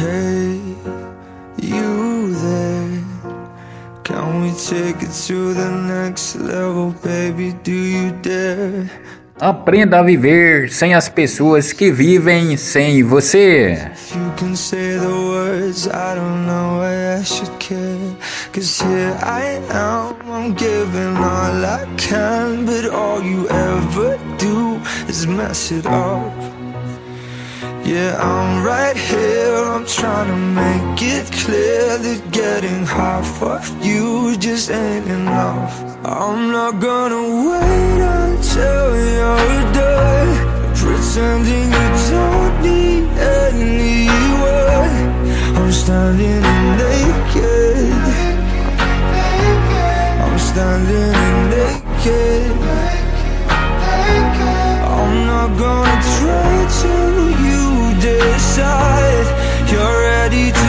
Hey, you there? Can we take it to the next level, baby? Do you dare? Aprenda a viver sem as pessoas que vivem sem você. If you can say the words, I don't know why I should care. Cause here I am, I'm giving all I can, but all you ever do is mess it up. Yeah, I'm right here, trying to make it clear that getting half of you just ain't enough. I'm not gonna wait until you're done, pretending you don't need anyone. I'm standing naked, I'm standing. ready